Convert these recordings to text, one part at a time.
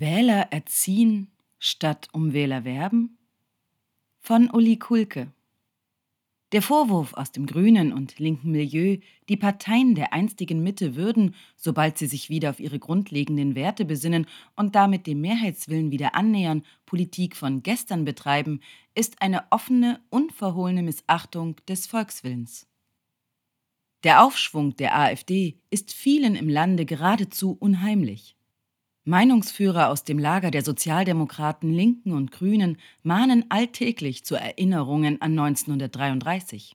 Wähler erziehen statt um Wähler werben? Von Uli Kulke. Der Vorwurf aus dem grünen und linken Milieu, die Parteien der einstigen Mitte würden, sobald sie sich wieder auf ihre grundlegenden Werte besinnen und damit dem Mehrheitswillen wieder annähern, Politik von gestern betreiben, ist eine offene, unverhohlene Missachtung des Volkswillens. Der Aufschwung der AfD ist vielen im Lande geradezu unheimlich. Meinungsführer aus dem Lager der Sozialdemokraten, Linken und Grünen mahnen alltäglich zu Erinnerungen an 1933.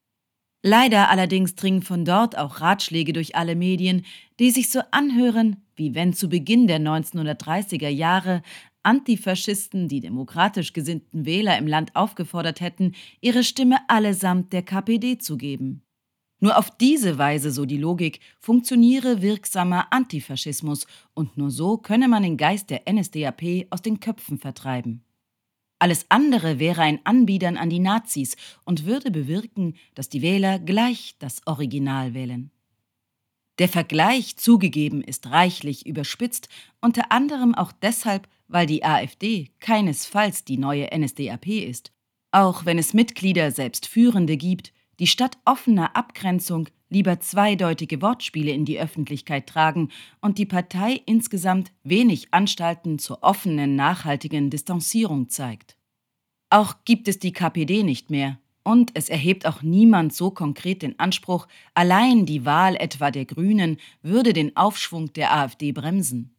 Leider allerdings dringen von dort auch Ratschläge durch alle Medien, die sich so anhören, wie wenn zu Beginn der 1930er Jahre Antifaschisten die demokratisch gesinnten Wähler im Land aufgefordert hätten, ihre Stimme allesamt der KPD zu geben. Nur auf diese Weise, so die Logik, funktioniere wirksamer Antifaschismus und nur so könne man den Geist der NSDAP aus den Köpfen vertreiben. Alles andere wäre ein Anbiedern an die Nazis und würde bewirken, dass die Wähler gleich das Original wählen. Der Vergleich zugegeben ist reichlich überspitzt, unter anderem auch deshalb, weil die AfD keinesfalls die neue NSDAP ist, auch wenn es Mitglieder, selbst Führende gibt, die statt offener Abgrenzung lieber zweideutige Wortspiele in die Öffentlichkeit tragen und die Partei insgesamt wenig Anstalten zur offenen, nachhaltigen Distanzierung zeigt. Auch gibt es die KPD nicht mehr, und es erhebt auch niemand so konkret den Anspruch, allein die Wahl etwa der Grünen würde den Aufschwung der AfD bremsen.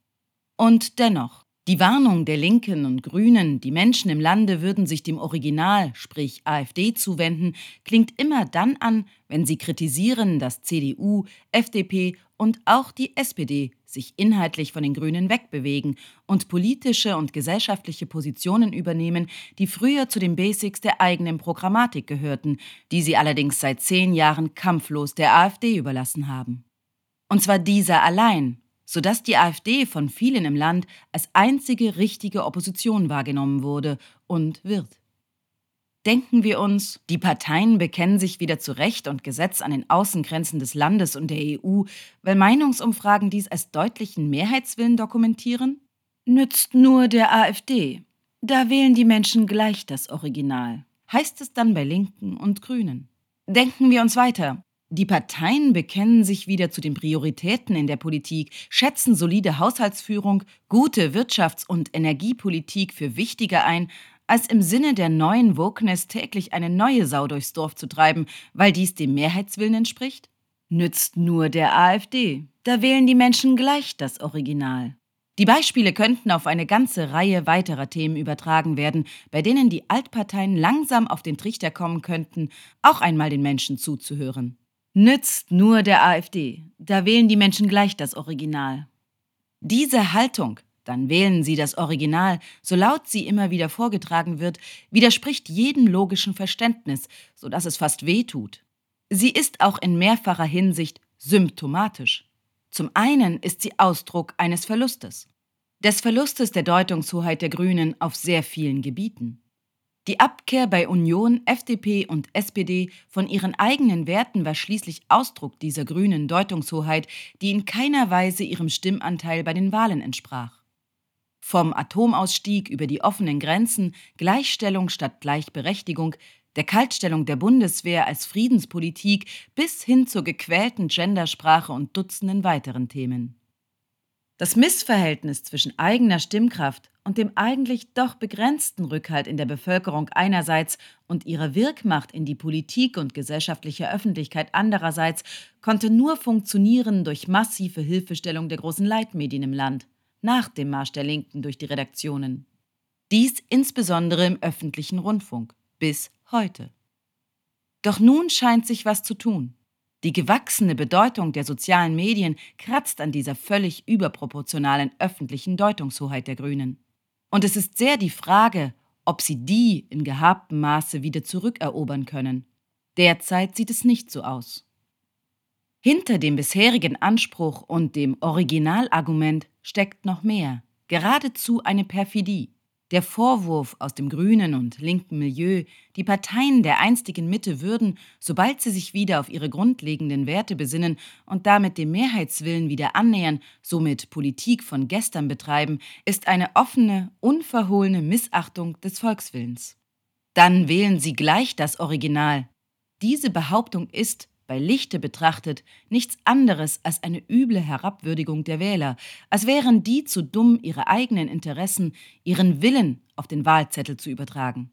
Und dennoch, die Warnung der Linken und Grünen, die Menschen im Lande würden sich dem Original, sprich AfD, zuwenden, klingt immer dann an, wenn sie kritisieren, dass CDU, FDP und auch die SPD sich inhaltlich von den Grünen wegbewegen und politische und gesellschaftliche Positionen übernehmen, die früher zu den Basics der eigenen Programmatik gehörten, die sie allerdings seit zehn Jahren kampflos der AfD überlassen haben. Und zwar dieser allein sodass die AfD von vielen im Land als einzige richtige Opposition wahrgenommen wurde und wird. Denken wir uns, die Parteien bekennen sich wieder zu Recht und Gesetz an den Außengrenzen des Landes und der EU, weil Meinungsumfragen dies als deutlichen Mehrheitswillen dokumentieren? Nützt nur der AfD. Da wählen die Menschen gleich das Original, heißt es dann bei Linken und Grünen. Denken wir uns weiter. Die Parteien bekennen sich wieder zu den Prioritäten in der Politik, schätzen solide Haushaltsführung, gute Wirtschafts- und Energiepolitik für wichtiger ein, als im Sinne der neuen Wokeness täglich eine neue Sau durchs Dorf zu treiben, weil dies dem Mehrheitswillen entspricht? Nützt nur der AfD. Da wählen die Menschen gleich das Original. Die Beispiele könnten auf eine ganze Reihe weiterer Themen übertragen werden, bei denen die Altparteien langsam auf den Trichter kommen könnten, auch einmal den Menschen zuzuhören. Nützt nur der AfD. Da wählen die Menschen gleich das Original. Diese Haltung, dann wählen sie das Original, so laut sie immer wieder vorgetragen wird, widerspricht jedem logischen Verständnis, so dass es fast weh tut. Sie ist auch in mehrfacher Hinsicht symptomatisch. Zum einen ist sie Ausdruck eines Verlustes. Des Verlustes der Deutungshoheit der Grünen auf sehr vielen Gebieten. Die Abkehr bei Union, FDP und SPD von ihren eigenen Werten war schließlich Ausdruck dieser grünen Deutungshoheit, die in keiner Weise ihrem Stimmanteil bei den Wahlen entsprach. Vom Atomausstieg über die offenen Grenzen, Gleichstellung statt Gleichberechtigung, der Kaltstellung der Bundeswehr als Friedenspolitik bis hin zur gequälten Gendersprache und Dutzenden weiteren Themen. Das Missverhältnis zwischen eigener Stimmkraft und dem eigentlich doch begrenzten Rückhalt in der Bevölkerung einerseits und ihrer Wirkmacht in die Politik und gesellschaftliche Öffentlichkeit andererseits konnte nur funktionieren durch massive Hilfestellung der großen Leitmedien im Land, nach dem Marsch der Linken durch die Redaktionen. Dies insbesondere im öffentlichen Rundfunk, bis heute. Doch nun scheint sich was zu tun. Die gewachsene Bedeutung der sozialen Medien kratzt an dieser völlig überproportionalen öffentlichen Deutungshoheit der Grünen. Und es ist sehr die Frage, ob sie die in gehabtem Maße wieder zurückerobern können. Derzeit sieht es nicht so aus. Hinter dem bisherigen Anspruch und dem Originalargument steckt noch mehr, geradezu eine Perfidie. Der Vorwurf aus dem grünen und linken Milieu, die Parteien der einstigen Mitte würden, sobald sie sich wieder auf ihre grundlegenden Werte besinnen und damit dem Mehrheitswillen wieder annähern, somit Politik von gestern betreiben, ist eine offene, unverhohlene Missachtung des Volkswillens. Dann wählen sie gleich das Original. Diese Behauptung ist, bei Lichte betrachtet, nichts anderes als eine üble Herabwürdigung der Wähler, als wären die zu dumm, ihre eigenen Interessen, ihren Willen auf den Wahlzettel zu übertragen.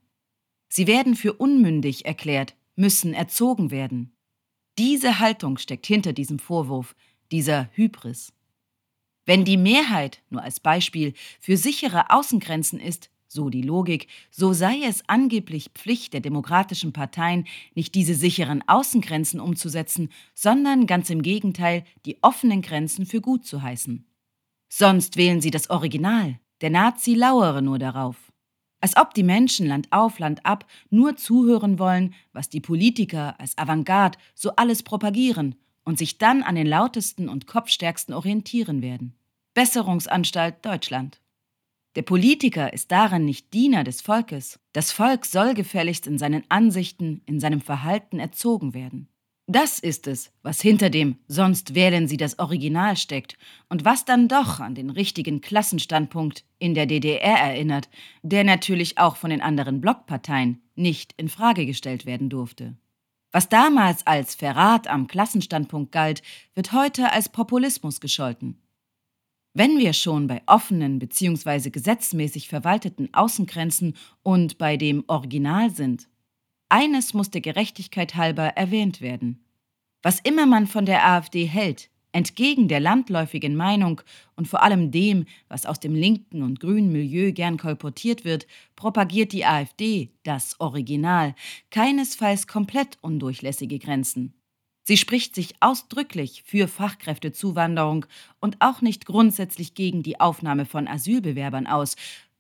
Sie werden für unmündig erklärt, müssen erzogen werden. Diese Haltung steckt hinter diesem Vorwurf, dieser Hybris. Wenn die Mehrheit, nur als Beispiel, für sichere Außengrenzen ist, so die Logik, so sei es angeblich Pflicht der demokratischen Parteien, nicht diese sicheren Außengrenzen umzusetzen, sondern ganz im Gegenteil, die offenen Grenzen für gut zu heißen. Sonst wählen sie das Original, der Nazi lauere nur darauf. Als ob die Menschen Land auf, Land ab nur zuhören wollen, was die Politiker als Avantgarde so alles propagieren und sich dann an den lautesten und kopfstärksten orientieren werden. Besserungsanstalt Deutschland. Der Politiker ist darin nicht Diener des Volkes. Das Volk soll gefälligst in seinen Ansichten, in seinem Verhalten erzogen werden. Das ist es, was hinter dem Sonst wählen Sie das Original steckt und was dann doch an den richtigen Klassenstandpunkt in der DDR erinnert, der natürlich auch von den anderen Blockparteien nicht in Frage gestellt werden durfte. Was damals als Verrat am Klassenstandpunkt galt, wird heute als Populismus gescholten. Wenn wir schon bei offenen bzw. gesetzmäßig verwalteten Außengrenzen und bei dem Original sind, eines muss der Gerechtigkeit halber erwähnt werden. Was immer man von der AfD hält, entgegen der landläufigen Meinung und vor allem dem, was aus dem linken und grünen Milieu gern kolportiert wird, propagiert die AfD, das Original, keinesfalls komplett undurchlässige Grenzen. Sie spricht sich ausdrücklich für Fachkräftezuwanderung und auch nicht grundsätzlich gegen die Aufnahme von Asylbewerbern aus,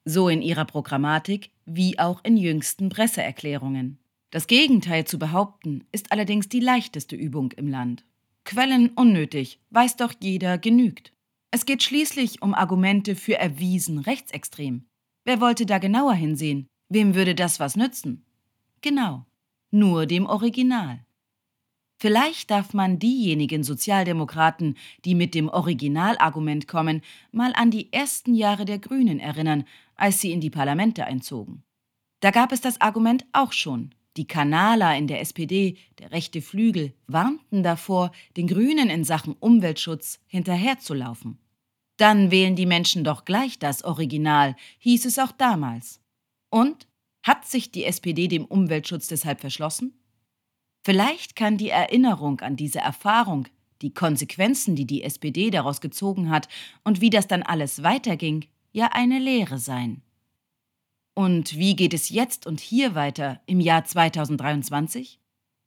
so in ihrer Programmatik wie auch in jüngsten Presseerklärungen. Das Gegenteil zu behaupten, ist allerdings die leichteste Übung im Land. Quellen unnötig, weiß doch jeder genügt. Es geht schließlich um Argumente für erwiesen rechtsextrem. Wer wollte da genauer hinsehen? Wem würde das was nützen? Genau, nur dem Original. Vielleicht darf man diejenigen Sozialdemokraten, die mit dem Originalargument kommen, mal an die ersten Jahre der Grünen erinnern, als sie in die Parlamente einzogen. Da gab es das Argument auch schon. Die Kanaler in der SPD, der rechte Flügel, warnten davor, den Grünen in Sachen Umweltschutz hinterherzulaufen. Dann wählen die Menschen doch gleich das Original, hieß es auch damals. Und hat sich die SPD dem Umweltschutz deshalb verschlossen? Vielleicht kann die Erinnerung an diese Erfahrung, die Konsequenzen, die die SPD daraus gezogen hat und wie das dann alles weiterging, ja eine Lehre sein. Und wie geht es jetzt und hier weiter im Jahr 2023?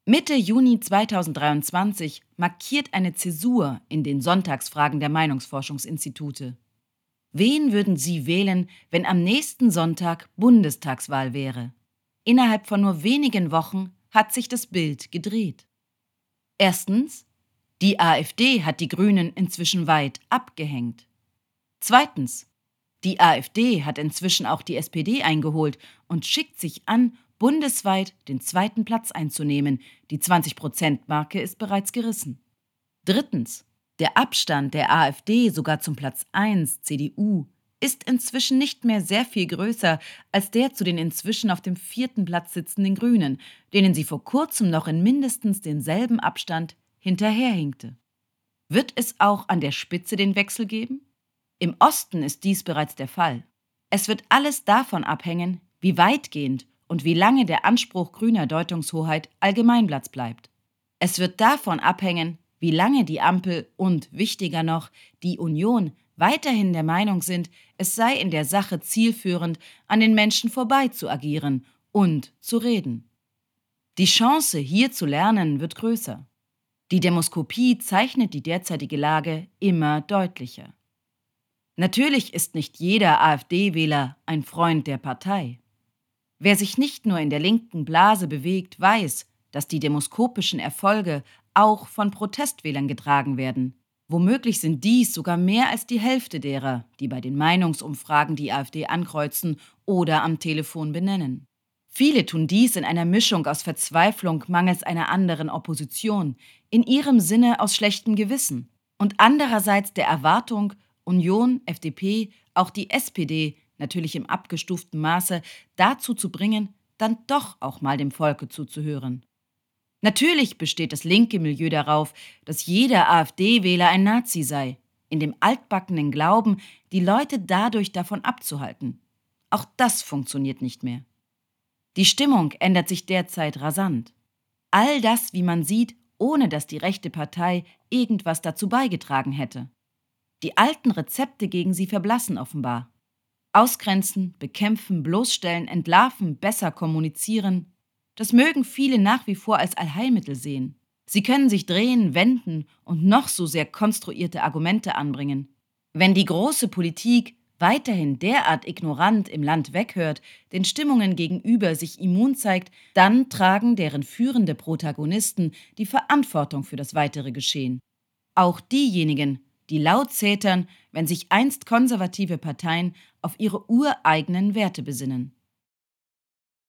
Mitte Juni 2023 markiert eine Zäsur in den Sonntagsfragen der Meinungsforschungsinstitute. Wen würden Sie wählen, wenn am nächsten Sonntag Bundestagswahl wäre? Innerhalb von nur wenigen Wochen hat sich das Bild gedreht. Erstens, die AfD hat die Grünen inzwischen weit abgehängt. Zweitens, die AfD hat inzwischen auch die SPD eingeholt und schickt sich an, bundesweit den zweiten Platz einzunehmen. Die 20-Prozent-Marke ist bereits gerissen. Drittens, der Abstand der AfD sogar zum Platz 1 CDU ist inzwischen nicht mehr sehr viel größer als der zu den inzwischen auf dem vierten Platz sitzenden Grünen, denen sie vor kurzem noch in mindestens denselben Abstand hinterherhinkte. Wird es auch an der Spitze den Wechsel geben? Im Osten ist dies bereits der Fall. Es wird alles davon abhängen, wie weitgehend und wie lange der Anspruch grüner Deutungshoheit Allgemeinplatz bleibt. Es wird davon abhängen, wie lange die Ampel und, wichtiger noch, die Union weiterhin der Meinung sind, es sei in der Sache zielführend, an den Menschen vorbei zu agieren und zu reden. Die Chance, hier zu lernen, wird größer. Die Demoskopie zeichnet die derzeitige Lage immer deutlicher. Natürlich ist nicht jeder AfD-Wähler ein Freund der Partei. Wer sich nicht nur in der linken Blase bewegt, weiß, dass die demoskopischen Erfolge auch von Protestwählern getragen werden. Womöglich sind dies sogar mehr als die Hälfte derer, die bei den Meinungsumfragen die AfD ankreuzen oder am Telefon benennen. Viele tun dies in einer Mischung aus Verzweiflung mangels einer anderen Opposition, in ihrem Sinne aus schlechtem Gewissen und andererseits der Erwartung, Union, FDP, auch die SPD, natürlich im abgestuften Maße, dazu zu bringen, dann doch auch mal dem Volke zuzuhören. Natürlich besteht das linke Milieu darauf, dass jeder AfD-Wähler ein Nazi sei, in dem altbackenen Glauben, die Leute dadurch davon abzuhalten. Auch das funktioniert nicht mehr. Die Stimmung ändert sich derzeit rasant. All das, wie man sieht, ohne dass die rechte Partei irgendwas dazu beigetragen hätte. Die alten Rezepte gegen sie verblassen offenbar. Ausgrenzen, bekämpfen, bloßstellen, entlarven, besser kommunizieren, das mögen viele nach wie vor als Allheilmittel sehen. Sie können sich drehen, wenden und noch so sehr konstruierte Argumente anbringen. Wenn die große Politik weiterhin derart ignorant im Land weghört, den Stimmungen gegenüber sich immun zeigt, dann tragen deren führende Protagonisten die Verantwortung für das weitere Geschehen. Auch diejenigen, die laut zetern, wenn sich einst konservative Parteien auf ihre ureigenen Werte besinnen.